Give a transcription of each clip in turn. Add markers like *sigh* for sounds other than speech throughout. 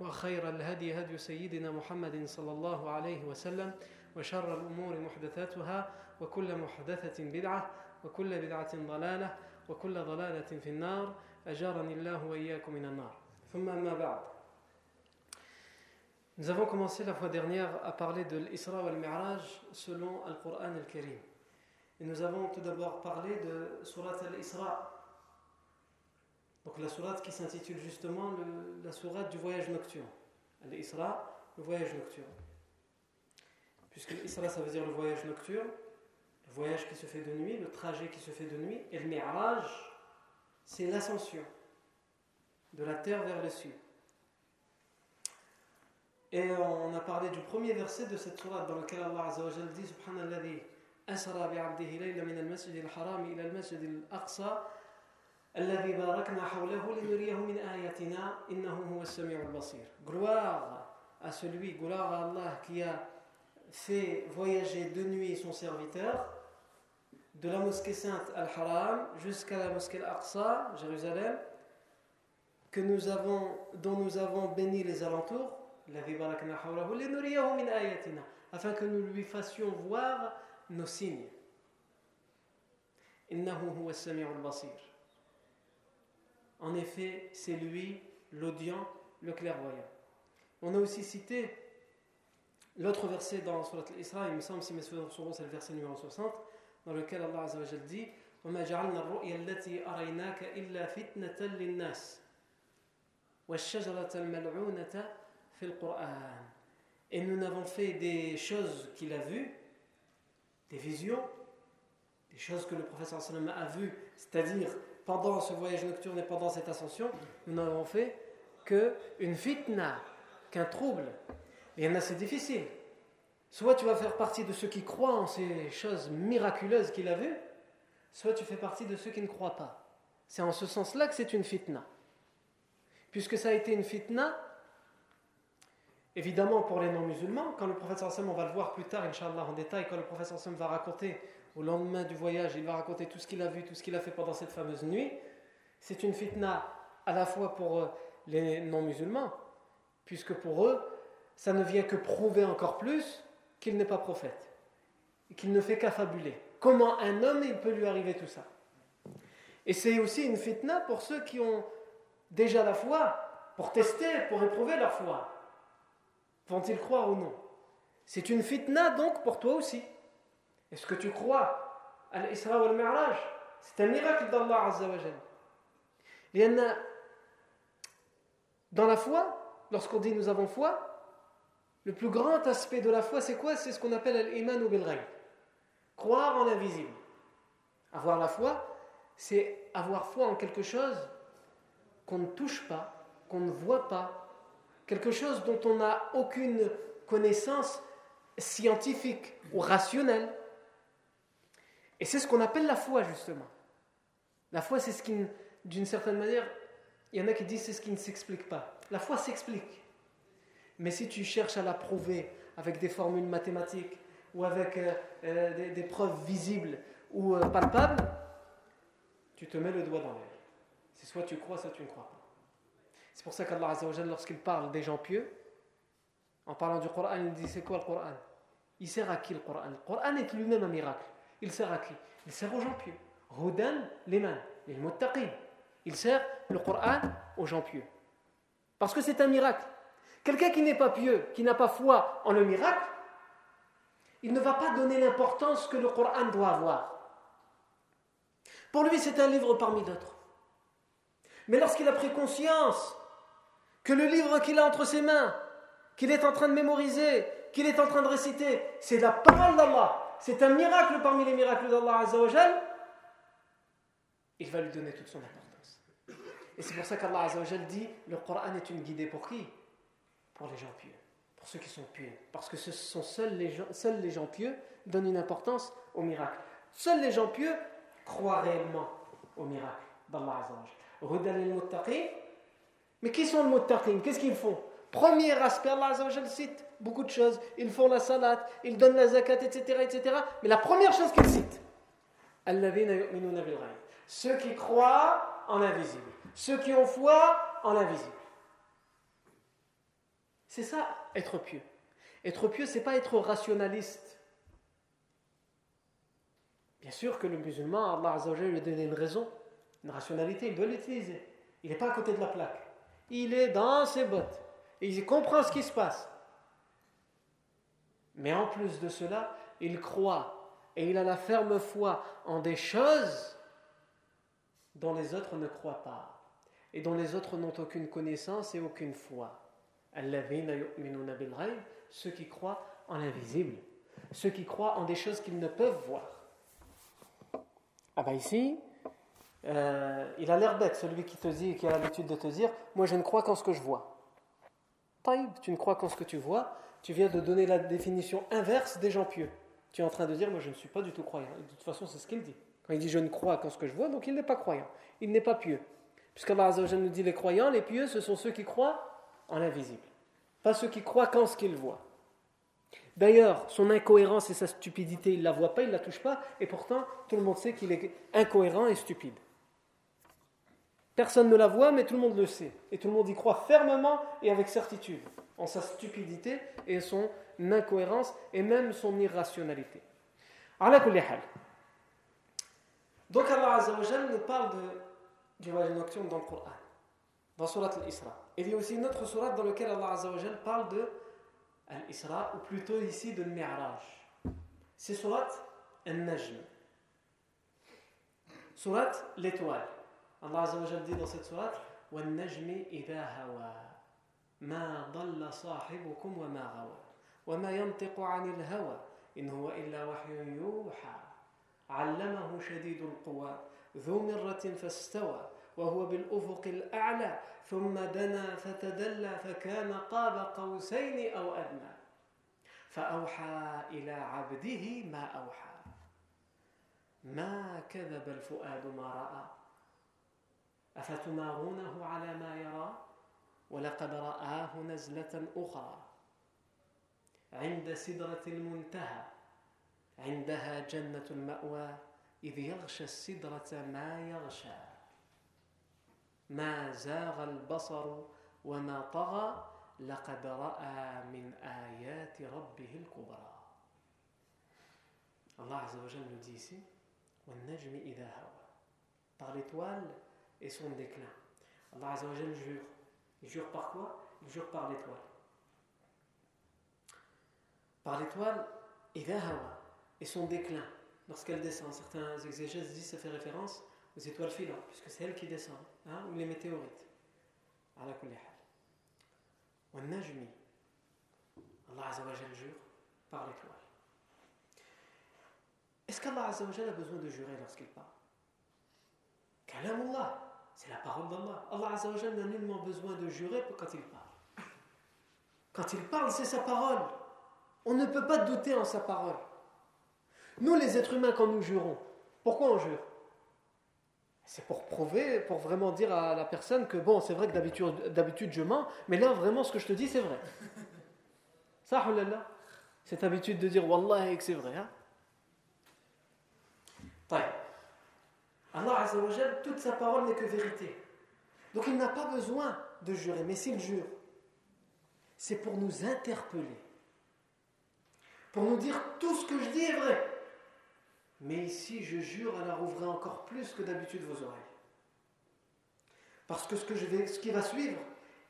وخير الهدي هدي سيدنا محمد صلى الله عليه وسلم وشر الأمور محدثاتها وكل محدثة بدعة وكل بدعة ضلالة وكل ضلالة في النار أجارني الله وإياكم من النار ثم أما بعد Nous avons commencé la fois dernière à parler de l'Isra wal Mi'raj selon Al-Qur'an al-Karim. Et nous avons tout d'abord parlé de Surat al-Isra. Donc la surat qui s'intitule justement la surat du voyage nocturne. Al-Isra, le voyage nocturne. Puisque l'Isra ça veut dire le voyage nocturne, le voyage qui se fait de nuit, le trajet qui se fait de nuit, et le Mi'raj, c'est l'ascension de la terre vers le sud. Et on a parlé du premier verset de cette sourate dans lequel Allah Azza wa Jalla dit Subhanalladhi asra bi'abdihi layla min al-masjid al-haram ila al-masjid al-aqsa innahu huwa as-sami'u al-basir. Gloire à celui, gloire à Allah qui a fait voyager de nuit son serviteur de la mosquée sainte Al-Haram jusqu'à la mosquée Al-Aqsa, Jérusalem, que nous avons, dont nous avons béni les alentours afin que nous lui fassions voir nos signes. En effet, c'est lui l'audient, le clairvoyant. On a aussi cité l'autre verset dans Surat al-Isra, il me semble, si mes souvenirs sont bons, c'est le verset numéro 60, dans lequel Allah Azza wa dit وما جعلنا الرؤيا التي أريناك إلا فتنة للناس والشجرة الملعونة fait le Coran. Et nous n'avons fait des choses qu'il a vues, des visions, des choses que le professeur sallam a vues, c'est-à-dire pendant ce voyage nocturne et pendant cette ascension, nous n'avons fait qu'une fitna, qu'un trouble. Et il y en a, c'est difficile. Soit tu vas faire partie de ceux qui croient en ces choses miraculeuses qu'il a vues, soit tu fais partie de ceux qui ne croient pas. C'est en ce sens-là que c'est une fitna. Puisque ça a été une fitna Évidemment, pour les non-musulmans, quand le prophète sallam, on va le voir plus tard, Inch'Allah, en détail, quand le prophète sallam va raconter au lendemain du voyage, il va raconter tout ce qu'il a vu, tout ce qu'il a fait pendant cette fameuse nuit, c'est une fitna à la fois pour euh, les non-musulmans, puisque pour eux, ça ne vient que prouver encore plus qu'il n'est pas prophète, qu'il ne fait qu'affabuler. Comment un homme, il peut lui arriver tout ça? Et c'est aussi une fitna pour ceux qui ont déjà la foi, pour tester, pour éprouver leur foi. Vont-ils croire ou non? C'est une fitna donc pour toi aussi. Est-ce que tu crois à l'Isra ou al-Mi'raj C'est un miracle d'Allah Azza wa a dans la foi, lorsqu'on dit nous avons foi, le plus grand aspect de la foi, c'est quoi? C'est ce qu'on appelle l'iman ou bil Croire en l'invisible. Avoir la foi, c'est avoir foi en quelque chose qu'on ne touche pas, qu'on ne voit pas, quelque chose dont on n'a aucune connaissance scientifique ou rationnelle. Et c'est ce qu'on appelle la foi, justement. La foi, c'est ce qui, d'une certaine manière, il y en a qui disent c'est ce qui ne s'explique pas. La foi s'explique. Mais si tu cherches à la prouver avec des formules mathématiques ou avec euh, euh, des, preuves visibles ou euh, palpables, tu te mets le doigt dans l'air. C'est soit tu crois, soit tu ne crois pas. C'est pour ça qu'Allah lorsqu'il parle des gens pieux, en parlant du Coran, il dit c'est quoi le Coran? Il sert à qui le Coran? Le Coran est lui-même un miracle. Il sert à qui? Il sert aux gens pieux. Hudan liman, les muttaqin. Il sert le Coran aux gens pieux. Parce que c'est un miracle. Quelqu'un qui n'est pas pieux, qui n'a pas foi en le miracle, il ne va pas donner l'importance que le Coran doit avoir. Pour lui, c'est un livre parmi d'autres. Mais lorsqu'il a pris conscience que le livre qu'il a entre ses mains, qu'il est en train de mémoriser, qu'il est en train de réciter, c'est la parole d'Allah, c'est un miracle parmi les miracles d'Allah Azzawajal, il va lui donner toute son importance. Et c'est pour ça qu'Allah Azzawajal dit le Coran est une guidée pour qui? Pour les gens pieux, pour ceux qui sont pieux. Parce que ce sont seuls les gens, seuls les gens pieux donnent une importance au miracle. Seuls les gens pieux croient réellement au miracle d'Allah Azzawajal. Mais qui sont les muttaqin? Qu'est-ce qu'ils font? Premier aspect, Allah Azzawajal cite beaucoup de choses. Ils font la salat, ils donnent la zakat, etc. etc. Mais la première chose qu'il cite, ceux qui croient en l'invisible, ceux qui ont foi en l'invisible. C'est ça, être pieux. Être pieux, c'est pas être rationaliste. Bien sûr que le musulman, Allah Azzawajal lui a donné une raison, une rationalité, il doit l'utiliser. Il n'est pas à côté de la plaque. Il est dans ses bottes. Et il comprend ce qui se passe. Mais en plus de cela, il croit et il a la ferme foi en des choses dont les autres ne croient pas et dont les autres n'ont aucune connaissance et aucune foi. Ceux qui croient en l'invisible, ceux qui croient en des choses qu'ils ne peuvent voir. Ah ben ici, euh, il a l'air bête, celui qui te dit, qui a l'habitude de te dire, moi je ne crois qu'en ce que je vois. Taïb, tu ne crois qu'en ce que tu vois, tu viens de donner la définition inverse des gens pieux. Tu es en train de dire, moi je ne suis pas du tout croyant. De toute façon, c'est ce qu'il dit. Quand il dit je ne crois qu'en ce que je vois, donc il n'est pas croyant. Il n'est pas pieux. Puisqu'Allah nous dit les croyants, les pieux, ce sont ceux qui croient en l'invisible. Pas ceux qui croient qu'en ce qu'ils voient. D'ailleurs, son incohérence et sa stupidité, il ne la voit pas, il ne la touche pas, et pourtant, tout le monde sait qu'il est incohérent et stupide. Personne ne la voit, mais tout le monde le sait. Et tout le monde y croit fermement et avec certitude en sa stupidité et son incohérence et même son irrationalité. Donc Allah Azzawajal nous parle de, du voyage nocturne dans le Coran, dans Surat al-Isra. Il y a aussi une autre surat dans laquelle Allah Azzawajal parle de al-Isra, ou plutôt ici de Mi'raj. C'est Surat al-Najm. Surat l'étoile. Allah Azzawajal dit dans cette surat وَالنَّجْمِ إِذَا هَوَى. ما ضل صاحبكم وما غوى. وما ينطق عن الهوى. إن هو إلا وحي يوحى. علمه شديد القوى. ذو مرة فاستوى. وهو بالأفق الأعلى. ثم دنا فتدلى. فكان قاب قوسين أو أدنى. فأوحى إلى عبده ما أوحى. ما كذب الفؤاد ما رأى. أفتمارونه على ما يرى؟ ولقد رآه نزلة أخرى. عند سدرة المنتهى. عندها جنة المأوى إذ يغشى السدرة ما يغشى. ما زاغ البصر وما طغى لقد رأى من آيات ربه الكبرى. Allah Azzawajal nous dit ici وَالنَّجْمِ إِذَا هَوَى. Par l'étoile et son déclin. Allah Azzawajal jure Il jure par quoi? Il jure par l'étoile. Par l'étoile, et et son déclin, lorsqu'elle descend. Certains exégèses disent que ça fait référence aux étoiles filantes, puisque c'est elles qui descendent, hein, ou les météorites. Allah Azzawajal jure par l'étoile. Est-ce qu'Allah a besoin de jurer lorsqu'il parle? Kalamullah. C'est la parole d'Allah. Allah n'a nullement besoin de jurer quand il parle. Quand il parle, c'est sa parole. On ne peut pas douter en sa parole. Nous, les êtres humains, quand nous jurons, pourquoi on jure? C'est pour prouver, pour vraiment dire à la personne que, bon, c'est vrai que d'habitude je mens, mais là, vraiment, ce que je te dis, c'est vrai. Ça, Cette habitude de dire Wallah et que c'est vrai. Hein Allah Azzawajal, toute sa parole n'est que vérité. Donc il n'a pas besoin de jurer, mais s'il jure, c'est pour nous interpeller, pour nous dire tout ce que je dis est vrai. Mais ici, je jure, alors ouvrez encore plus que d'habitude vos oreilles. Parce que ce qui va suivre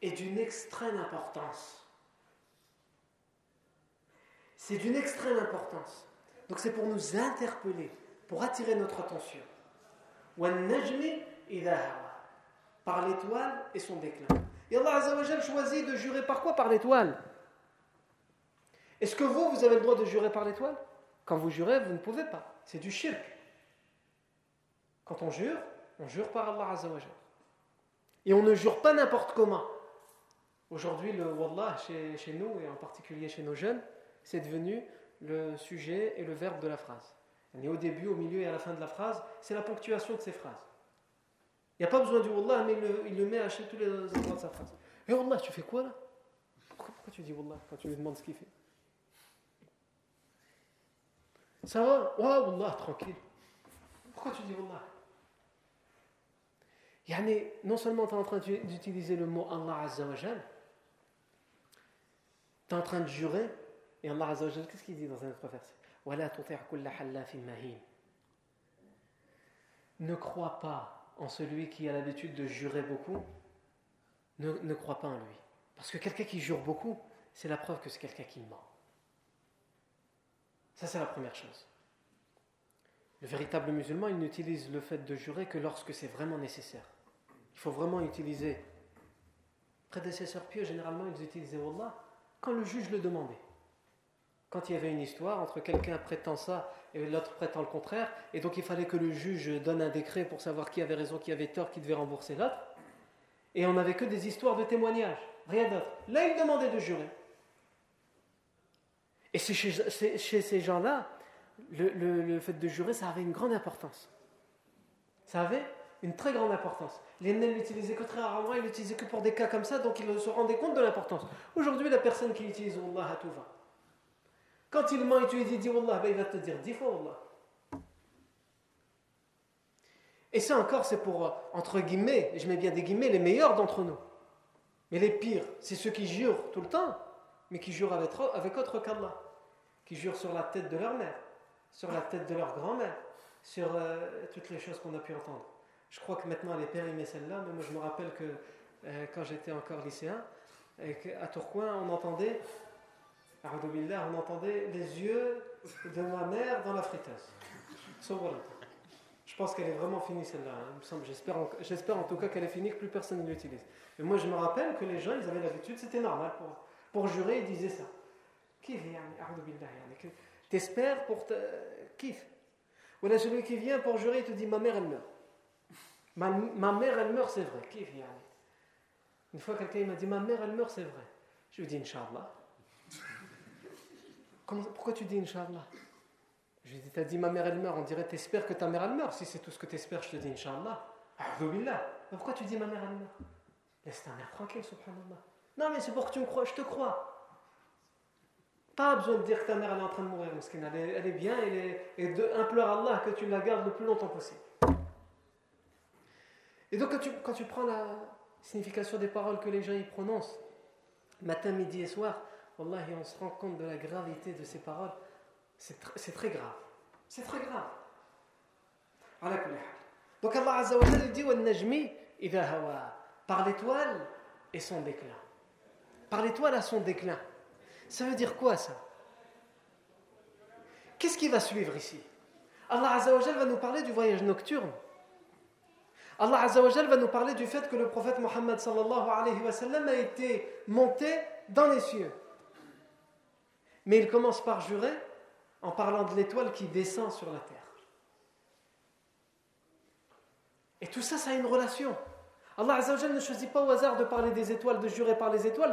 est d'une extrême importance. C'est d'une extrême importance. Donc c'est pour nous interpeller, pour attirer notre attention. Par l'étoile et son déclin. Et Allah Azzawajal choisit de jurer par quoi? Par l'étoile. Est-ce que vous, vous avez le droit de jurer par l'étoile? Quand vous jurez, vous ne pouvez pas. C'est du shirk. Quand on jure, on jure par Allah Azzawajal. Et on ne jure pas n'importe comment. Aujourd'hui, le Wallah, chez, chez, nous, et en particulier chez nos jeunes, c'est devenu le sujet et le verbe de la phrase. Et au début, au milieu et à la fin de la phrase, c'est la ponctuation de ces phrases. Il n'y a pas besoin du Wallah, mais il le, met à tous les endroits de sa phrase. Et Wallah, tu fais quoi là? Pourquoi, tu dis Wallah quand tu lui demandes ce qu'il fait? Ça va? Ouais, Wallah, tranquille. Pourquoi tu dis Wallah? Non seulement tu es en train d'utiliser le mot Allah Azzawajal, tu es en train de jurer, et Allah Azzawajal, qu'est-ce qu'il dit dans un autre verset? Ne crois pas en celui qui a l'habitude de jurer beaucoup, ne, ne crois pas en lui. Parce que quelqu'un qui jure beaucoup, c'est la preuve que c'est quelqu'un qui ment. Ça, c'est la première chose. Le véritable musulman, il n'utilise le fait de jurer que lorsque c'est vraiment nécessaire. Il faut vraiment utiliser. Prédécesseurs pieux, généralement, ils utilisaient Allah quand le juge le demandait. Quand il y avait une histoire entre quelqu'un prétend ça et l'autre prétend le contraire, et donc il fallait que le juge donne un décret pour savoir qui avait raison, qui avait tort, qui devait rembourser l'autre, et on n'avait que des histoires de témoignages, rien d'autre. Là, il demandait de jurer. Et chez, chez ces gens-là, le, le, fait de jurer, ça avait une grande importance. Ça avait une très grande importance. Les ne l'utilisaient que très rarement, ils l'utilisaient que pour des cas comme ça, donc ils se rendaient compte de l'importance. Aujourd'hui, la personne qui utilise Allah à tout va. Quand il ment et tu lui dis dis Allah, ben il va te dire dis fois Allah. Et ça encore, c'est pour, entre guillemets, je mets bien des guillemets, les meilleurs d'entre nous. Mais les pires, c'est ceux qui jurent tout le temps, mais qui jurent avec, avec autre qu'Allah. Qui jurent sur la tête de leur mère, sur la tête de leur grand-mère, sur euh, toutes les choses qu'on a pu entendre. Je crois que maintenant elle est périmée celle-là, mais moi je me rappelle que euh, quand j'étais encore lycéen, et à Tourcoing, on entendait, on entendait les yeux de ma mère dans la friteuse. Je pense qu'elle est vraiment finie celle-là. Hein. J'espère en tout cas qu'elle est finie, que plus personne ne l'utilise. Mais moi je me rappelle que les gens, ils avaient l'habitude, c'était normal pour, pour jurer, ils disaient ça. Kif, T'espères pour te. Kif. Voilà celui qui vient pour jurer, il te dit ma mère elle meurt. Ma, mère, elle meurt, c'est vrai. Qui Une fois, quelqu'un m'a dit Ma mère, elle meurt, c'est vrai. Je lui ai dit Inch'Allah. Pourquoi tu dis Inch'Allah? Je lui ai dit T'as dit ma mère, elle meurt. On dirait T'espères que ta mère, elle meurt. Si c'est tout ce que t'espères, je te dis Inch'Allah. Pourquoi tu dis ma mère, elle meurt? Laisse ta mère tranquille, subhanallah. Non, mais c'est pour que tu me crois, je te crois. Pas besoin de dire que ta mère elle est en train de mourir, elle est, elle est bien, et de, implore Allah que tu la gardes le plus longtemps possible. Et donc, quand tu, prends la signification des paroles que les gens y prononcent, matin, midi et soir, Wallahi, on se rend compte de la gravité de ces paroles. C'est très grave. C'est très grave. Donc Allah Azza wa dit par l'étoile et son déclin. Par l'étoile à son déclin. Ça veut dire quoi ça? Qu'est-ce qui va suivre ici? Allah Azza wa va nous parler du voyage nocturne. Allah Azzawajal va nous parler du fait que le prophète Mohammed sallallahu alayhi wa sallam a été monté dans les cieux. Mais il commence par jurer en parlant de l'étoile qui descend sur la terre. Et tout ça, ça a une relation. Allah Azzawajal ne choisit pas au hasard de parler des étoiles, de jurer par les étoiles.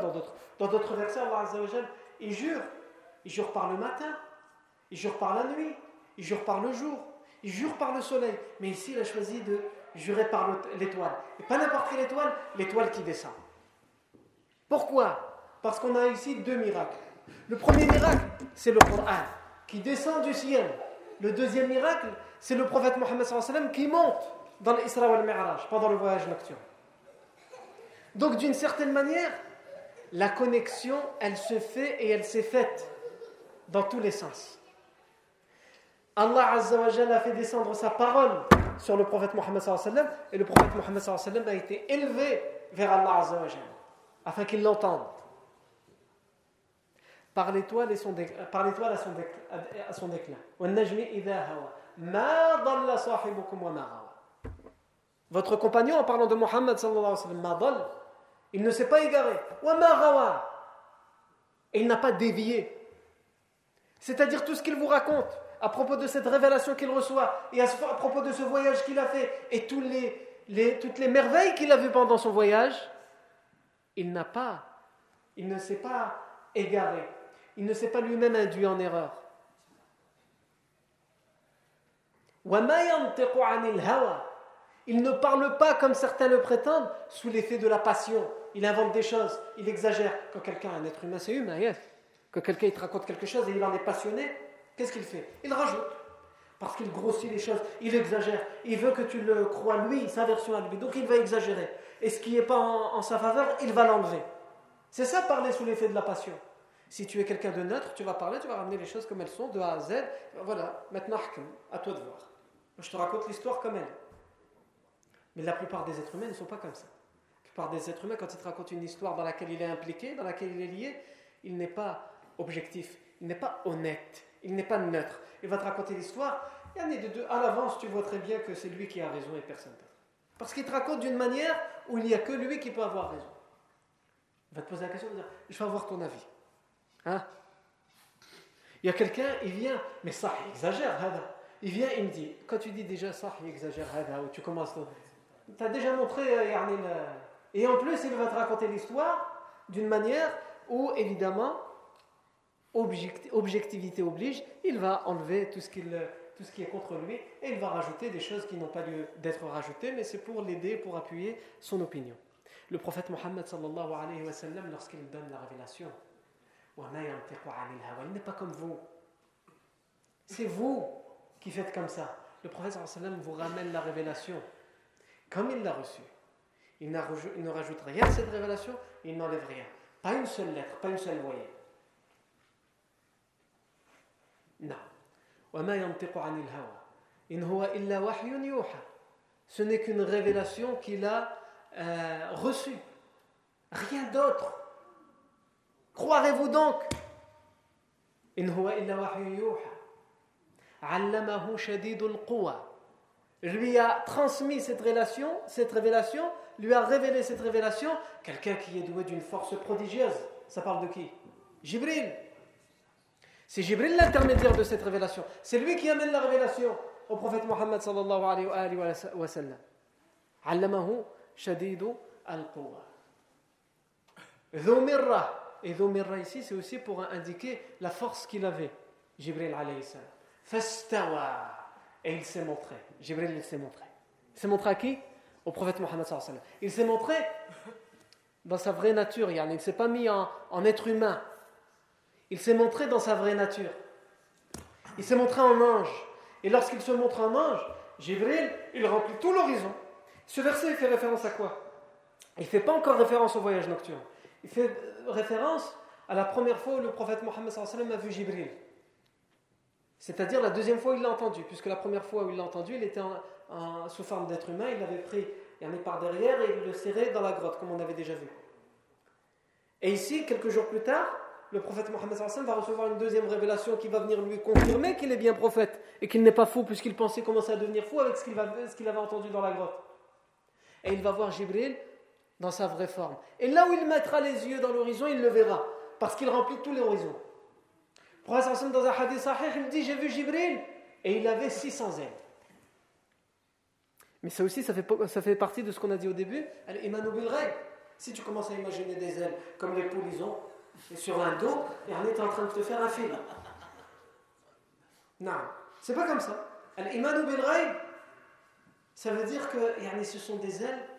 Dans d'autres versets, Allah il jure. Il jure par le matin, il jure par la nuit, il jure par le jour, il jure par le soleil. Mais ici, il a choisi de juré par l'étoile. Et pas n'importe quelle étoile, l'étoile qui descend. Pourquoi? Parce qu'on a ici deux miracles. Le premier miracle, c'est le Coran, qui descend du ciel. Le deuxième miracle, c'est le prophète Mohammed qui monte dans l'Isra wal Mi'raj, pendant le voyage nocturne. Donc d'une certaine manière, la connexion, elle se fait et elle s'est faite dans tous les sens. Allah a fait descendre sa parole sur le prophète Mohammed et le prophète Mohammed a été élevé vers Allah afin qu'il l'entende. Par l'étoile à son, déclin. Votre compagnon, en parlant de Mohammed, il ne s'est pas égaré. Et il n'a pas dévié. C'est-à-dire tout ce qu'il vous raconte à propos de cette révélation qu'il reçoit et à, propos de ce voyage qu'il a fait et toutes les merveilles qu'il a vues pendant son voyage, il n'a pas, il ne s'est pas égaré. Il ne s'est pas lui-même induit en erreur. Il ne parle pas comme certains le prétendent sous l'effet de la passion. Il invente des choses, il exagère. Quand quelqu'un, un être humain, c'est humain, yes. Quand quelqu'un te raconte quelque chose et il en est passionné, qu'est-ce qu'il fait? Il rajoute. Parce qu'il grossit les choses, il exagère. Il veut que tu le crois lui, sa version à lui. Donc il va exagérer. Et ce qui n'est pas en sa faveur, il va l'enlever. C'est ça parler sous l'effet de la passion. Si tu es quelqu'un de neutre, tu vas parler, tu vas ramener les choses comme elles sont, de A à Z. Voilà, maintenant, à toi de voir. Je te raconte l'histoire comme elle. Mais la plupart des êtres humains ne sont pas comme ça. La plupart des êtres humains, quand ils te racontent une histoire dans laquelle il est impliqué, dans laquelle il est lié, il n'est pas objectif, il n'est pas honnête, il n'est pas neutre. Il va te raconter l'histoire, et à l'avance, tu vois très bien que c'est lui qui a raison et personne d'autre. Parce qu'il te raconte d'une manière où il n'y a que lui qui peut avoir raison. Il va te poser la question de dire Je vais avoir ton avis. Hein? Il y a quelqu'un, il vient, mais ça, il exagère, il vient, il me dit, quand tu dis déjà ça, il exagère, tu commences, tu as déjà montré, euh, et en plus, il va te raconter l'histoire d'une manière où, évidemment, objectivité oblige, il va enlever tout ce, tout ce qui est contre lui et il va rajouter des choses qui n'ont pas lieu d'être rajoutées, mais c'est pour l'aider, pour appuyer son opinion. Le prophète Mohammed, lorsqu'il donne la révélation, il n'est pas comme vous. C'est vous qui faites comme ça. Le prophète vous ramène la révélation comme il l'a reçue. Il, ne rajoute rien à cette révélation, il n'enlève rien. Pas une seule lettre, pas une seule voyelle. Non. Ce n'est qu'une révélation qu'il a euh, reçue. Rien d'autre. Croirez-vous donc In huwa illa wahyu yuha. Allamahu shadidul quwa. Lui a transmis cette relation, cette révélation, lui a révélé cette révélation, quelqu'un qui est doué d'une force prodigieuse. Ça parle de qui? Jibril. C'est Jibril l'intermédiaire de cette révélation. C'est lui qui amène la révélation au prophète Mohammed sallallahu alayhi wa sallam. Allamahu shadidu al-quwa. Et Dhomirra ici, c'est aussi pour indiquer la force qu'il avait, Jibril alayhi salam. Fastawa. Et il s'est montré. Jibril, il s'est montré. Il s'est montré à qui? Au prophète Mohammed sallam. Il s'est montré dans sa vraie nature. Il ne s'est pas mis en, en être humain. Il s'est montré dans sa vraie nature. Il s'est montré en ange. Et lorsqu'il se montre en ange, Jibril, il remplit tout l'horizon. Ce verset, il fait référence à quoi? Il ne fait pas encore référence au voyage nocturne. Il fait référence à la première fois où le prophète Mohammed a vu Jibril. C'est-à-dire la deuxième fois où il l'a entendu, puisque la première fois où il l'a entendu, il était sous forme d'être humain, il l'avait pris il en par derrière et il le serrait dans la grotte, comme on avait déjà vu. Et ici, quelques jours plus tard, le prophète Mohammed va recevoir une deuxième révélation qui va venir lui confirmer qu'il est bien prophète et qu'il n'est pas fou, puisqu'il pensait commencer à devenir fou avec ce qu'il avait entendu dans la grotte. Et il va voir Jibril dans sa vraie forme. Et là où il mettra les yeux dans l'horizon, il le verra, parce qu'il remplit tous les horizons. Le prophète dans un hadith sahih, il dit J'ai vu Jibril, et il avait 600 ailes. Mais ça aussi, ça fait, ça fait partie de ce qu'on a dit au début Si tu commences à imaginer des ailes comme les poules, ils ont, et sur un dos, et on est en train de te faire un fil. Non, c'est pas comme ça. Ça veut dire que ce sont des ailes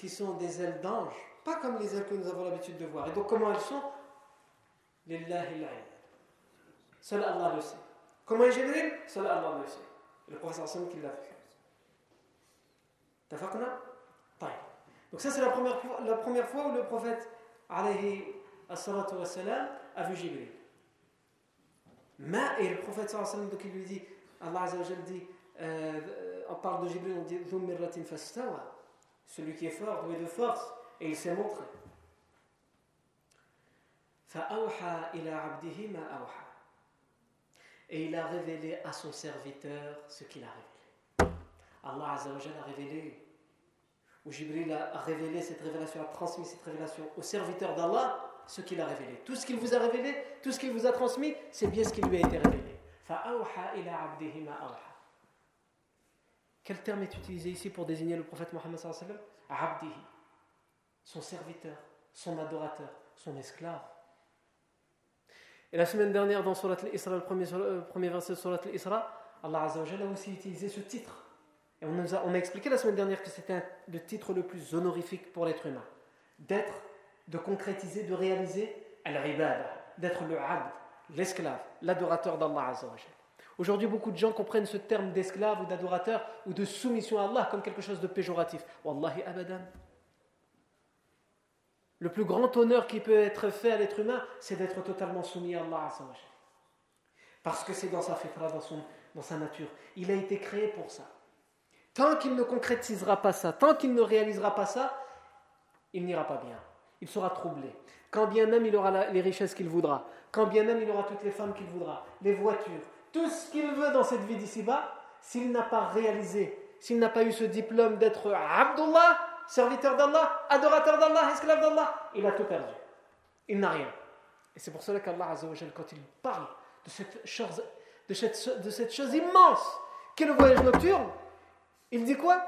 qui sont des ailes d'ange, pas comme les ailes que nous avons l'habitude de voir. Et donc comment elles sont? Seul Allah le sait. Comment est Jibril Seul Allah le sait. Le professeur Hassan qui l'a fait. Tafakna Donc ça c'est la première, fois où le prophète alayhi wassalam, a vu Jibril. Ma et le prophète sallallahu donc il lui dit, Allah Azza dit, euh, on parle de Jibril, on dit celui qui est fort, doué de force, et il s'est montré. Et il a révélé à son serviteur ce qu'il a révélé. Allah Azzawajal a révélé, ou Jibril a révélé cette révélation, a transmis cette révélation au serviteur d'Allah, ce qu'il a révélé. Tout ce qu'il vous a révélé, tout ce qu'il vous a transmis, c'est bien ce qui lui a été révélé. Quel terme est utilisé ici pour désigner le prophète Mohammed Abdihi, son serviteur, son adorateur, son esclave. Et la semaine dernière, dans Surat al-Isra, le premier, euh, verset de Surat al-Isra, Allah a aussi utilisé ce titre. Et on, a, on a expliqué la semaine dernière que c'était le titre le plus honorifique pour l'être humain. D'être, de concrétiser, de réaliser al-ibad, d'être le abd, l'esclave, l'adorateur d'Allah Azzawajal. Aujourd'hui, beaucoup de gens comprennent ce terme d'esclave ou d'adorateur ou de soumission à Allah comme quelque chose de péjoratif. Wallahi abadan. Le plus grand honneur qui peut être fait à l'être humain, c'est d'être totalement soumis à Allah. Parce que c'est dans sa fitra, dans, dans sa nature. Il a été créé pour ça. Tant qu'il ne concrétisera pas ça, tant qu'il ne réalisera pas ça, il n'ira pas bien. Il sera troublé. Quand bien même il aura les richesses qu'il voudra, quand bien même il aura toutes les femmes qu'il voudra, les voitures, tout ce qu'il veut dans cette vie d'ici-bas, s'il n'a pas réalisé, s'il n'a pas eu ce diplôme d'être Abdullah, serviteur d'Allah, adorateur d'Allah, esclave d'Allah, il a tout perdu. Il n'a rien. Et c'est pour cela qu'Allah, quand il parle de cette chose, de cette, chose immense qu'est le voyage nocturne, il dit quoi?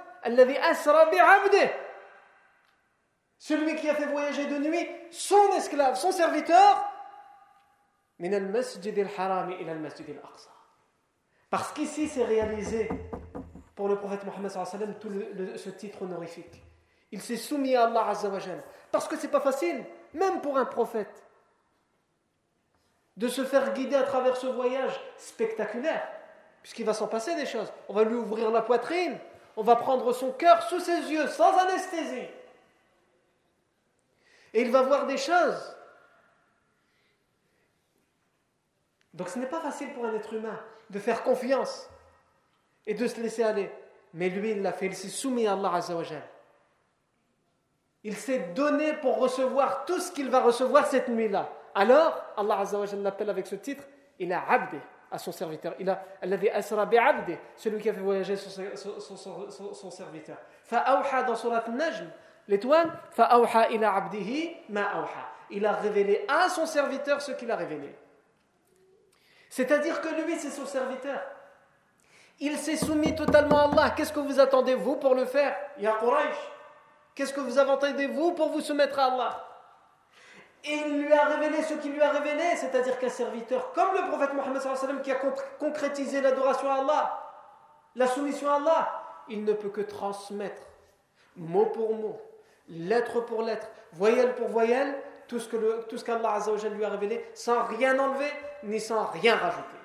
Celui qui a fait voyager de nuit son esclave, son serviteur, parce qu'ici c'est réalisé pour le prophète Mohammed tout ce titre honorifique. Il s'est soumis à Allah Azzawajal. Parce que c'est pas facile, même pour un prophète, de se faire guider à travers ce voyage spectaculaire, puisqu'il va s'en passer des choses. On va lui ouvrir la poitrine, on va prendre son cœur sous ses yeux, sans anesthésie. Et il va voir des choses. Donc ce n'est pas facile pour un être humain de faire confiance et de se laisser aller. Mais lui, il l'a fait, il s'est soumis à Allah Azzawajal. Il s'est donné pour recevoir tout ce qu'il va recevoir cette nuit-là. Alors, Allah Azzawajal l'appelle avec ce titre, il a abdé à son serviteur. Il a asra celui qui a fait voyager son, serviteur. Fa'awha dans surat Najm, l'étoile, ila abdihi Il a révélé à son serviteur ce qu'il a révélé. C'est-à-dire que lui, c'est son serviteur. Il s'est soumis totalement à Allah. Qu'est-ce que vous attendez, vous, pour le faire? Ya Quraysh Qu'est-ce que vous attendez, vous, pour vous soumettre à Allah? Et il lui a révélé ce qu'il lui a révélé, c'est-à-dire qu'un serviteur, comme le prophète Mohammed qui a concrétisé l'adoration à Allah, la soumission à Allah, il ne peut que transmettre, mot pour mot, lettre pour lettre, voyelle pour voyelle, tout ce que tout ce qu'Allah lui a révélé, sans rien enlever ni sans rien rajouter.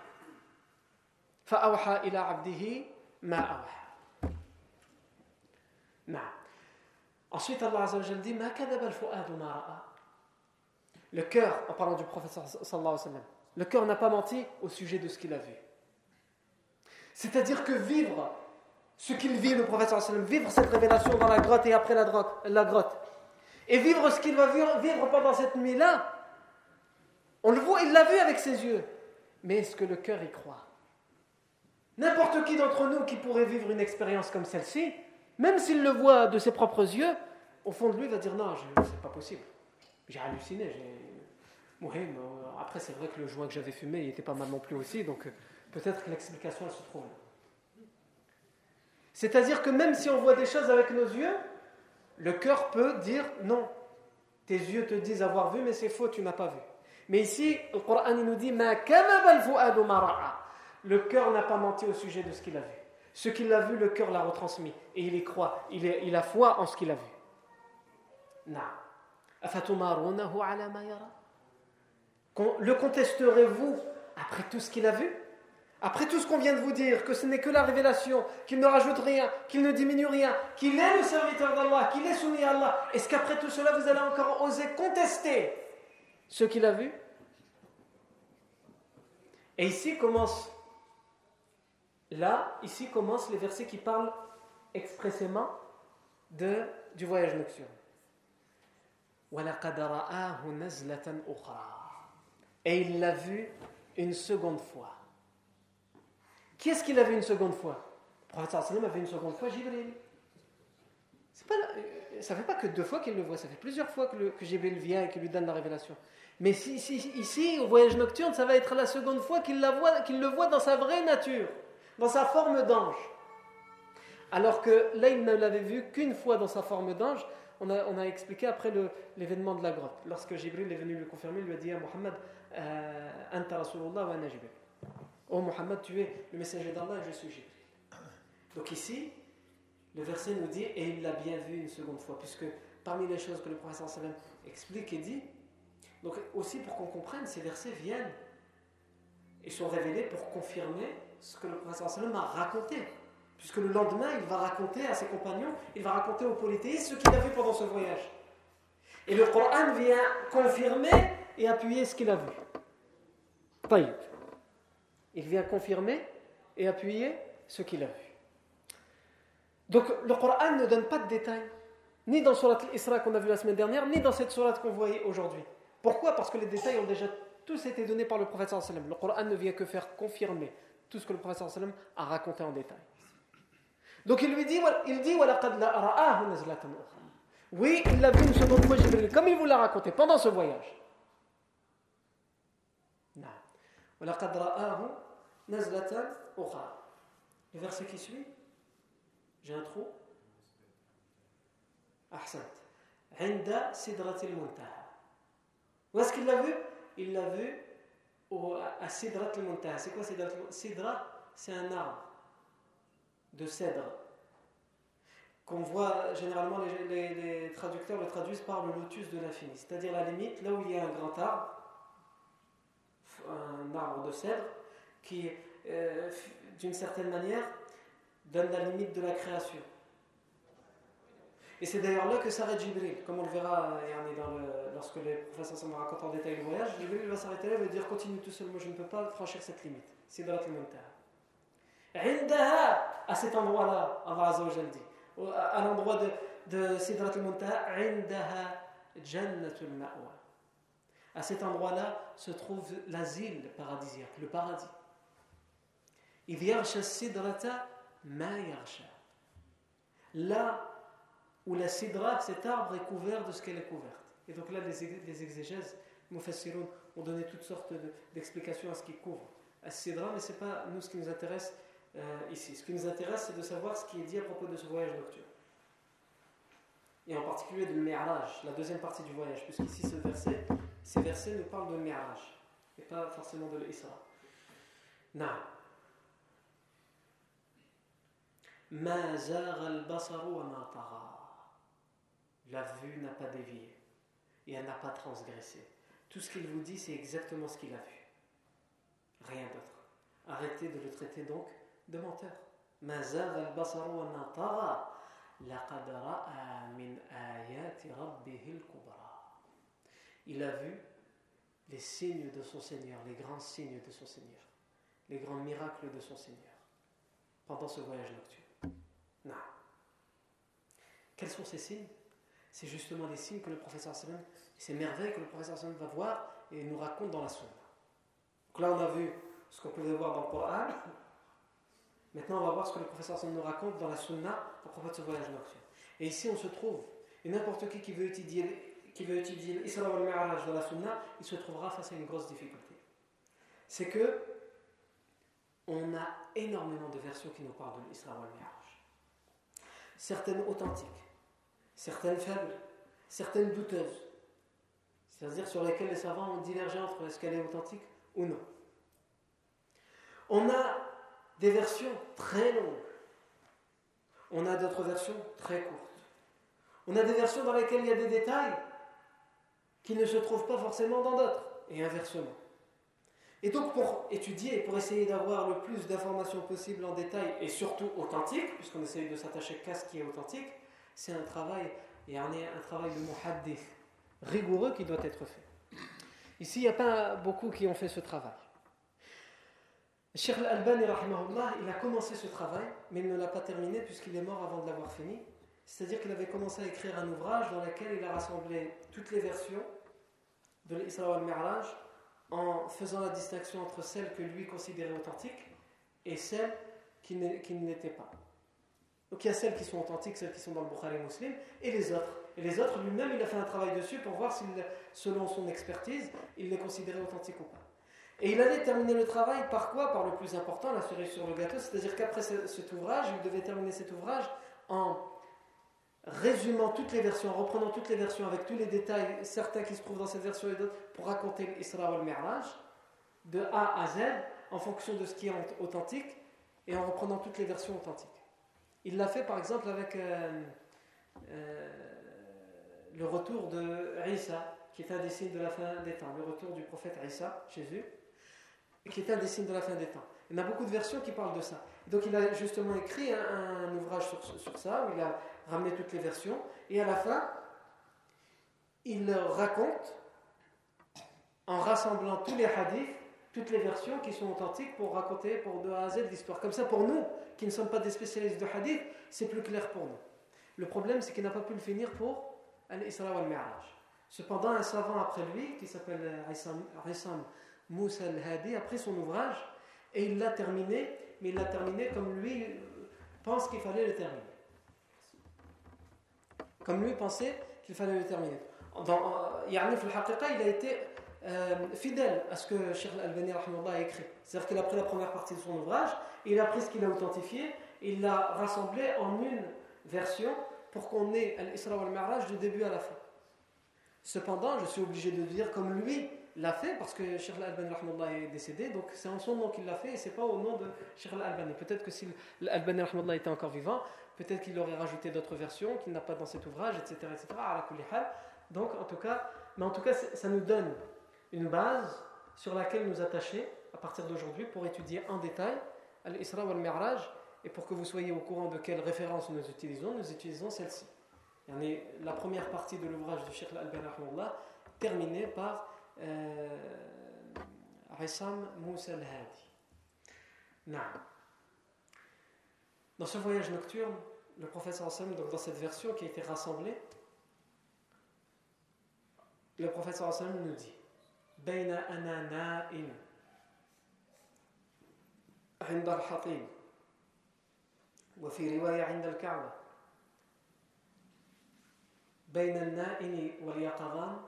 فأوحى إلى عبده ما أوحى. نعم. Ensuite, Allah Azzawajal dit Le cœur, en parlant du prophète sallallahu alayhi wa sallam, le cœur n'a pas menti au sujet de ce qu'il a vu. C'est-à-dire que vivre ce qu'il vit, le prophète sallallahu alayhi wa sallam, vivre cette révélation dans la grotte et après la, droite, la grotte, et vivre ce qu'il va vivre pendant cette nuit-là, on le voit, il l'a vu avec ses yeux. Mais est-ce que le cœur y croit? N'importe qui d'entre nous qui pourrait vivre une expérience comme celle-ci, même s'il le voit de ses propres yeux, au fond de lui, il va dire non, c'est pas possible. J'ai halluciné. J'ai... Après, c'est vrai que le joint que j'avais fumé, il était pas mal non plus aussi, donc euh, peut-être que l'explication, se trouve C'est-à-dire que même si on voit des choses avec nos yeux, le cœur peut dire non. Tes yeux te disent avoir vu, mais c'est faux, tu n'as pas vu. Mais ici, le Coran nous dit Le cœur n'a pas menti au sujet de ce qu'il a vu. Ce qu'il a vu, le cœur l'a retransmis. Et il y croit. Il, il a foi en ce qu'il a vu. Le contesterez-vous après tout ce qu'il a vu? Après tout ce qu'on vient de vous dire, que ce n'est que la révélation, qu'il ne rajoute rien, qu'il ne diminue rien, qu'il est le serviteur d'Allah, qu'il est soumis à Allah, est-ce qu'après tout cela, vous allez encore oser contester ce qu'il a vu Et ici commence Là, ici commencent les versets qui parlent expressément de, du voyage nocturne. et il l'a vu une seconde fois. Qui est-ce qu'il a vu une seconde fois? Le prophète a vu une seconde fois Jibril. Euh, ça ne fait pas que deux fois qu'il le voit, ça fait plusieurs fois que, le, vient et qu'il lui donne la révélation. Mais ici, au voyage nocturne, ça va être la seconde fois qu'il le voit dans sa vraie nature, dans sa forme d'ange. Alors que là, il ne l'avait vu qu'une fois dans sa forme d'ange. On a, expliqué après l'événement de la grotte. Lorsque Jibril est venu lui confirmer, il lui a dit à Mohammed euh, Anta Rasulullah wa Jibril. Oh Mohammed, tu es le messager d'Allah et je suis Jibril. Donc ici, le verset nous dit Et il l'a bien vu une seconde fois, puisque parmi les choses que le prophète explique et dit, donc aussi pour qu'on comprenne, ces versets viennent et sont révélés pour confirmer ce que le prophète a raconté. Puisque le lendemain, il va raconter à ses compagnons, il va raconter aux polythéistes ce qu'il a vu pendant ce voyage. Et le Coran vient confirmer et appuyer ce qu'il a vu. Taïb. Il vient confirmer et appuyer ce qu'il a vu. Donc le Coran ne donne pas de détails, ni dans Surat al-Isra qu'on a vu la semaine dernière, ni dans cette Surat qu'on voit aujourd'hui. Pourquoi? Parce que les détails ont déjà tous été donnés par le prophète sallam. Le Coran ne vient que faire confirmer tout ce que le prophète sallam a raconté en détail. Donc il lui dit, il dit Oui, il l'a vu une seconde fois Jibril, comme il vous l'a raconté pendant ce voyage. Le verset qui suit, j'ai un trou. Ahsant. Sidratil muntaha. Où est-ce qu'il l'a vu? Il l'a vu au, à sidratil muntaha. C'est quoi sidratil Sidra, c'est un arbre de cèdre qu'on voit généralement les, les, traducteurs le traduisent par le lotus de l'infini, c'est-à-dire la limite là où il y a un grand arbre, un arbre de cèdre qui, euh, d'une certaine manière, donne la limite de la création. Et c'est d'ailleurs là que s'arrête Jibril, comme on le verra dans le, lorsque les professeurs s'en racontent en détail le voyage. Jibril va s'arrêter là et va dire continue tout seul, moi je ne peux pas franchir cette limite. C'est dans la Indaha, à cet endroit-là, Allah Azzawajal dit, à l'endroit de, de Sidrat al-Muntaha, Indaha Jannatul Ma'wa. À cet endroit-là se trouve l'asile paradisiaque, le paradis. Il yarsha sidrata ma. Là où la sidra, cet arbre, est couvert de ce qu'elle est couverte. Et donc là, les, exégèses, Mufassirun, ont donné toutes sortes d'explications à ce qui couvre. À sidra, mais ce n'est pas nous ce qui nous intéresse euh, ici. Ce qui nous intéresse, c'est de savoir ce qui est dit à propos de ce voyage nocturne. Et en particulier de Mi'raj, la deuxième partie du voyage, puisqu'ici ce verset, ces versets nous parlent de Mi'raj, et pas forcément de l'Isra. Na. Wa La vue n'a pas dévié et elle n'a pas transgressé. Tout ce qu'il vous dit, c'est exactement ce qu'il a vu. Rien d'autre. Arrêtez de le traiter donc de menteur. Il a vu les signes de son Seigneur, les grands signes de son Seigneur, les grands miracles de son Seigneur pendant ce voyage nocturne. Quels sont ces signes? C'est justement les signes que le professeur Sallam, ces merveilles que le professeur Sallam va voir et nous raconte dans la Sunna. Donc là, on a vu ce qu'on pouvait voir dans le Coran, Maintenant, on va voir ce que le professeur nous raconte dans la sunna à propos de ce voyage nocturne. Et ici, on se trouve, et n'importe qui qui veut étudier, qui veut étudier l'Isra wal Mi'raj dans la sunna, il se trouvera face à une grosse difficulté. C'est que on a énormément de versions qui nous parlent de l'Isra wal Mi'raj. Certaines authentiques, certaines faibles, certaines douteuses. C'est-à-dire sur lesquelles les savants ont divergé entre est-ce qu'elle est authentique ou non. On a des versions très longues. On a d'autres versions très courtes. On a des versions dans lesquelles il y a des détails qui ne se trouvent pas forcément dans d'autres, et inversement. Et donc pour étudier, pour essayer d'avoir le plus d'informations possible en détail, et surtout authentique, puisqu'on essaye de s'attacher qu'à ce qui est authentique, c'est un travail, et un travail de muhaddith, rigoureux qui doit être fait. Ici, il n'y a pas beaucoup qui ont fait ce travail. Cheikh Al-Albani, il a commencé ce travail, mais il ne l'a pas terminé puisqu'il est mort avant de l'avoir fini. C'est-à-dire qu'il avait commencé à écrire un ouvrage dans lequel il a rassemblé toutes les versions de l'Isra al-Mi'raj en faisant la distinction entre celles que lui considérait authentiques et celles qui ne l'étaient pas. Donc il y a celles qui sont authentiques, celles qui sont dans le Bukhari Muslim, et les autres. Et les autres, lui-même, il a fait un travail dessus pour voir si, selon son expertise, il les considérait authentiques ou pas. Et il allait terminer le travail par quoi? Par le plus important, la cerise sur le gâteau, c'est-à-dire qu'après cet ouvrage, il devait terminer cet ouvrage en résumant toutes les versions, en reprenant toutes les versions avec tous les détails, certains qui se trouvent dans cette version et d'autres, pour raconter l'Isra al-Mi'raj, de A à Z, en fonction de ce qui est authentique, et en reprenant toutes les versions authentiques. Il l'a fait par exemple avec euh, euh, le retour de Isa, qui est un des signes de la fin des temps, le retour du prophète Isa, Jésus, qui est un des signes de la fin des temps. Il y en a beaucoup de versions qui parlent de ça. Donc il a justement écrit un, ouvrage sur, ça, où il a ramené toutes les versions, et à la fin, il raconte, en rassemblant tous les hadiths, toutes les versions qui sont authentiques pour raconter pour de A à Z l'histoire. Comme ça, pour nous, qui ne sommes pas des spécialistes de hadith, c'est plus clair pour nous. Le problème, c'est qu'il n'a pas pu le finir pour Al-Isra wal-Mi'raj. Cependant, un savant après lui, qui s'appelle Rissam Moussa al-Hadi, après son ouvrage, et il l'a terminé, mais il l'a terminé comme lui pense qu'il fallait le terminer. Comme lui pensait qu'il fallait le terminer. Dans, euh, il a été euh, fidèle à ce que Cheikh Al-Albani a écrit. C'est-à-dire qu'il a pris la première partie de son ouvrage, il a pris ce qu'il a authentifié, il l'a rassemblé en une version pour qu'on ait l'Isra wal-Mi'raj du début à la fin. Cependant, je suis obligé de dire comme lui l'a fait, parce que Cheikh Al-Albani est décédé, donc c'est en son nom qu'il l'a fait et c'est pas au nom de Cheikh Al-Albani. Peut-être que si Al-Albani était encore vivant, peut-être qu'il aurait rajouté d'autres versions qu'il n'a pas dans cet ouvrage, etc. etc. Donc, en tout cas, mais en tout cas, ça nous donne une base sur laquelle nous attacher à partir d'aujourd'hui pour étudier en détail Al-Isra wal-Mi'raj et pour que vous soyez au courant de quelles références nous utilisons, nous utilisons celle-ci. La première partie de l'ouvrage du Sheikh Al-Albani terminée par euh, Rissam Moussa al-Hadi. Dans ce voyage nocturne, le professeur Hassan, donc dans cette version qui a été rassemblée, le professeur Hassan nous dit بين أنا نائم عند الحطيم وفي رواية عند الكعبة بين النائم واليقظان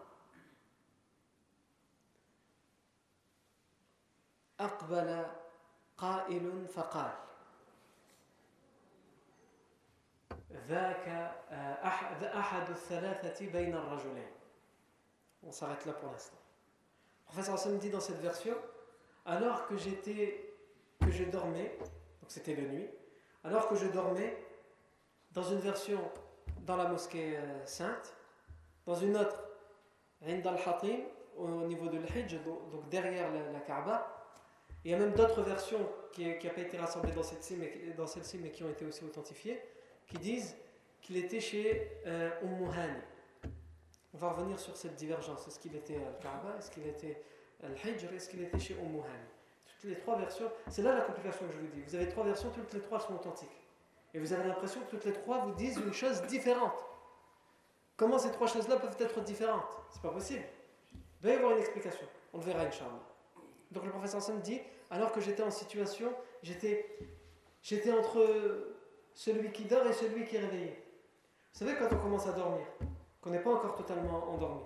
أقبل قائل فقال ذاك أحد, أحد الثلاثة بين الرجلين On s'arrête là pour l'instant. professeur Hassan dit dans cette version alors que j'étais que je dormais donc c'était de nuit alors que je dormais dans une version dans la mosquée euh, sainte dans une autre al-Hatim au niveau de l'Hijj donc derrière la, Kaaba il y a même d'autres versions qui n'ont pas été rassemblées dans celle-ci mais, qui ont été aussi authentifiées qui disent qu'il était chez euh, on va revenir sur cette divergence. Est-ce qu'il était Al-Kaaba Est-ce qu'il était Al-Hijr? Est-ce qu'il était chez Umm Toutes les trois versions, c'est là la complication que je vous dis. Vous avez trois versions, toutes les trois sont authentiques. Et vous avez l'impression que toutes les trois vous disent une chose différente. Comment ces trois choses-là peuvent être différentes? C'est pas possible. Il doit y avoir une explication. On le verra, Inch'Allah. Donc le professeur Hassan dit alors que j'étais en situation, j'étais, j'étais entre celui qui dort et celui qui est réveillé. Vous savez, quand on commence à dormir, qu'on n'est pas encore totalement endormi.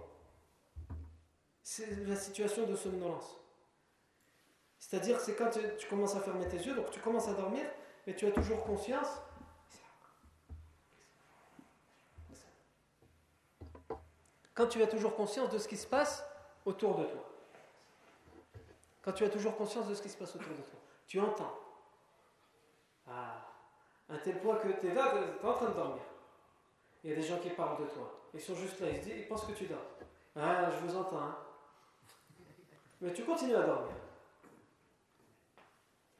C'est la situation de somnolence. C'est-à-dire, c'est quand tu, commences à fermer tes yeux, donc tu commences à dormir, mais tu as toujours conscience. Quand tu as toujours conscience de ce qui se passe autour de toi. Quand tu as toujours conscience de ce qui se passe autour de toi. Tu entends. Ah, un tel point que tu es là, tu es en train de dormir. Il y a des gens qui parlent de toi. Ils sont juste là, ils, se disent, ils pensent que tu dors. Ah, je vous entends. Hein. Mais tu continues à dormir.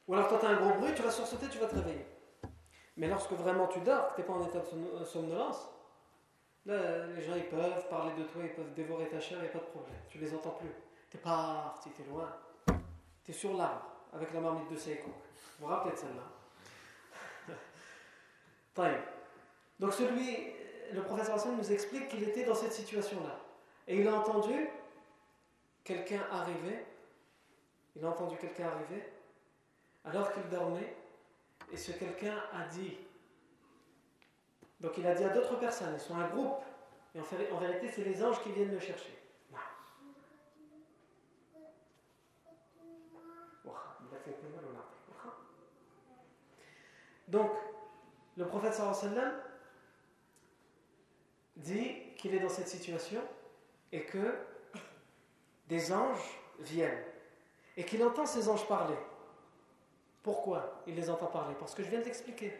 Ou alors, quand tu as un gros bruit, tu vas sursauter, tu vas te réveiller. Mais lorsque vraiment tu dors, que tu n'es pas en état de euh, somnolence, là, les gens ils peuvent parler de toi, ils peuvent dévorer ta chair, il n'y a pas de problème. Tu les entends plus. Tu es parti, tu es loin. Tu es sur l'arbre avec la marmite de Seiko. Vous vous rappelez de celle-là *laughs* Donc celui, le professeur Hassan nous explique qu'il était dans cette situation-là. Et il a entendu quelqu'un arriver il a entendu quelqu'un arriver alors qu'il dormait et ce quelqu'un a dit donc il a dit à d'autres personnes, ils sont un groupe et en, vérité c'est les anges qui viennent le chercher. Donc, le prophète sallam dit qu'il est dans cette situation et que des anges viennent et qu'il entend ces anges parler. Pourquoi il les entend parler? Parce que je viens de l'expliquer.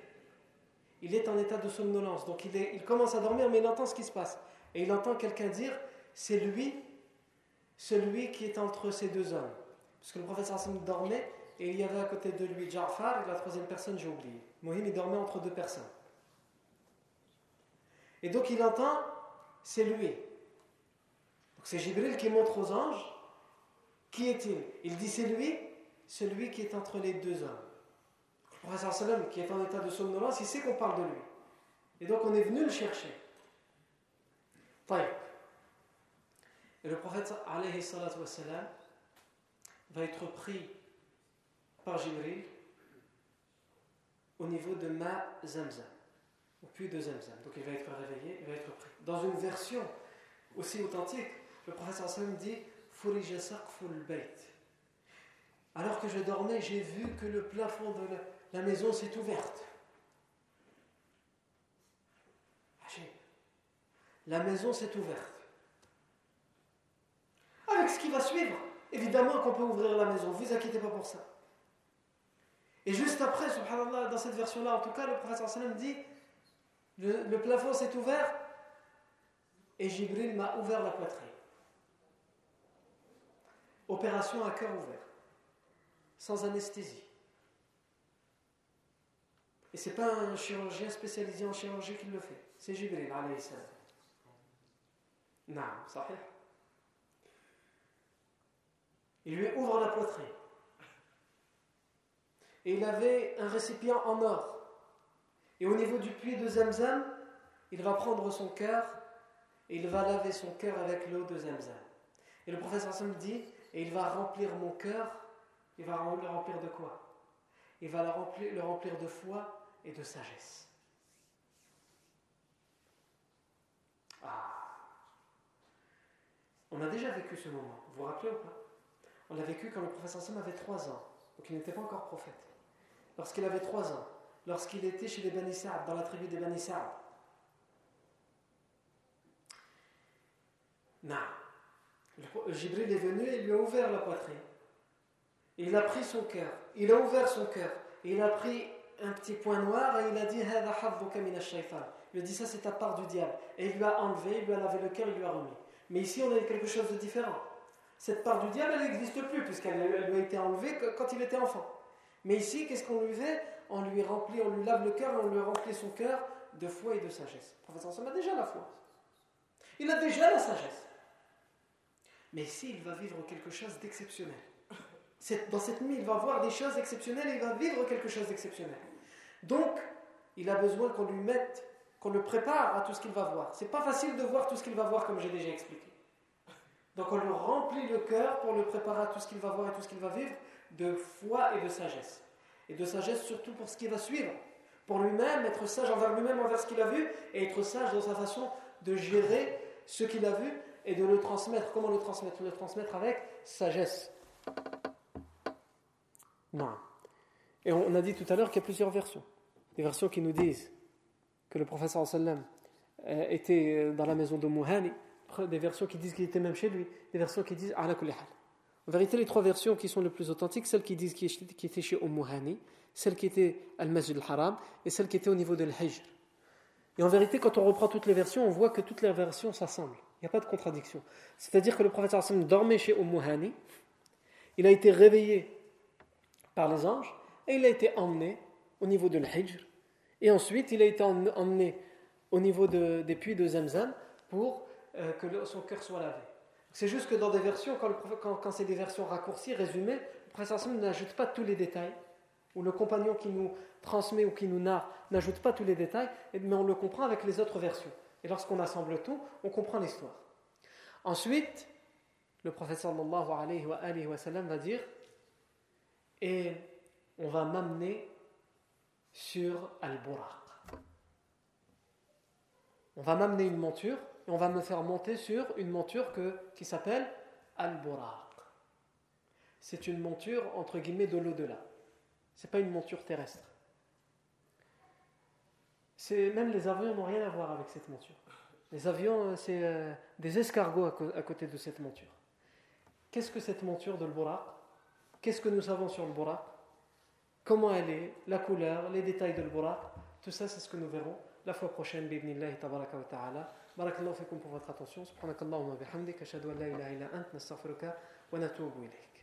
Il est en état de somnolence, donc il, commence à dormir, mais il entend ce qui se passe. Et il entend quelqu'un dire C'est lui, celui qui est entre ces deux hommes. Parce que le prophète sallam dormait et il y avait à côté de lui Ja'far et la troisième personne, j'ai oublié. Mohim, il dormait entre deux personnes. Et donc il entend, c'est lui. C'est Jibril qui montre aux anges, qui est-il Il dit c'est lui, celui qui est entre les deux hommes. Le sallam, qui est en état de somnolence, il sait qu'on parle de lui. Et donc on est venu le chercher. Et le prophète alayhi va être pris par Jibril au niveau de Ma Zamzam, au puits de Zamzam. Donc il va être réveillé, il va être pris. Dans une version aussi authentique, le professeur Sam dit Alors que je dormais, j'ai vu que le plafond de la, maison s'est ouverte. La maison s'est ouverte. Avec ce qui va suivre, évidemment qu'on peut ouvrir la maison, vous inquiétez pas pour ça. Et juste après, subhanallah, dans cette version-là, en tout cas, le professeur sallam dit le, plafond s'est ouvert et Jibril m'a ouvert la poitrine. Opération à cœur ouvert, sans anesthésie. Et ce n'est pas un chirurgien spécialisé en chirurgie qui le fait, c'est Jibril, alayhi salam. Non, sahih. Il lui ouvre la poitrine et il avait un récipient en or. Et au niveau du puits de Zamzam, il va prendre son cœur et il va laver son cœur avec l'eau de Zamzam. Et le professeur Hassan dit, et il va remplir mon cœur, il va le remplir de quoi? Il va le remplir, de foi et de sagesse. Ah On a déjà vécu ce moment, vous vous rappelez ou pas? On l'a vécu quand le professeur Hassan avait trois ans, donc il n'était pas encore prophète lorsqu'il avait trois ans, lorsqu'il était chez les Bani dans la tribu des Bani Sa'd. Non. Jibril est venu et lui a ouvert la poitrine. Il a pris son cœur. Il a ouvert son cœur. Il a pris un petit point noir et il a dit Il a dit Ça, c'est ta part du diable. Et il lui a enlevé, il lui a lavé le cœur, il lui a remis. Mais ici, on a quelque chose de différent. Cette part du diable, elle n'existe plus, puisqu'elle lui a été enlevée quand il était enfant. Mais ici, qu'est-ce qu'on lui fait On lui remplit, on lui lave le cœur et on lui remplit son cœur de foi et de sagesse. Le prophète a déjà la foi. Il a déjà la sagesse. Mais ici, il va vivre quelque chose d'exceptionnel. Dans cette nuit, il va voir des choses exceptionnelles et il va vivre quelque chose d'exceptionnel. Donc, il a besoin qu'on lui mette, qu'on le prépare à tout ce qu'il va voir. C'est pas facile de voir tout ce qu'il va voir, comme j'ai déjà expliqué. Donc, on lui remplit le cœur pour le préparer à tout ce qu'il va voir et tout ce qu'il va vivre de foi et de sagesse. Et de sagesse surtout pour ce qui va suivre. Pour lui-même, être sage envers lui-même, envers ce qu'il a vu, et être sage dans sa façon de gérer ce qu'il a vu et de le transmettre. Comment le transmettre? Le transmettre avec sagesse. Non. Et on a dit tout à l'heure qu'il y a plusieurs versions. Des versions qui nous disent que le professeur sallam euh, était euh, dans la maison de Mouhani, des versions qui disent qu'il était même chez lui, des versions qui disent ala kulli en vérité, les trois versions qui sont les plus authentiques, celles qui disent qu'il était chez Umm celle qui était al-Masjid al-Haram et celle qui était au niveau de l'Hijr. Et en vérité, quand on reprend toutes les versions, on voit que toutes les versions s'assemblent. Il n'y a pas de contradiction. C'est-à-dire que le prophète dormait chez Umm il a été réveillé par les anges et il a été emmené au niveau de l'Hijr. Et ensuite, il a été emmené au niveau des puits de Zamzam pour euh, que son cœur soit lavé. C'est juste que dans des versions, quand, c'est des versions raccourcies, résumées, le prophète n'ajoute pas tous les détails, ou le compagnon qui nous transmet ou qui nous narre n'ajoute pas tous les détails, mais on le comprend avec les autres versions. Et lorsqu'on assemble tout, on comprend l'histoire. Ensuite, le sallallahu alayhi wa, alayhi wa va dire et on va m'amener sur Al-Buraq. On va m'amener une monture on va me faire monter sur une monture qui s'appelle Al-Buraq. C'est une monture entre guillemets de l'au-delà. C'est pas une monture terrestre. Même les avions n'ont rien à voir avec cette monture. Les avions, euh, c'est euh, des escargots à, côté de cette monture. Qu'est-ce que cette monture de l'Buraq Qu'est-ce que nous savons sur le Comment elle est La couleur, les détails de l'Buraq Tout ça, c'est ce que nous verrons la fois prochaine. Tabaraka wa ta'ala. بارك الله فيكم pour votre سبحانك اللهم وبحمدك أشهد أن لا إله إلا أنت نستغفرك ونتوب إليك.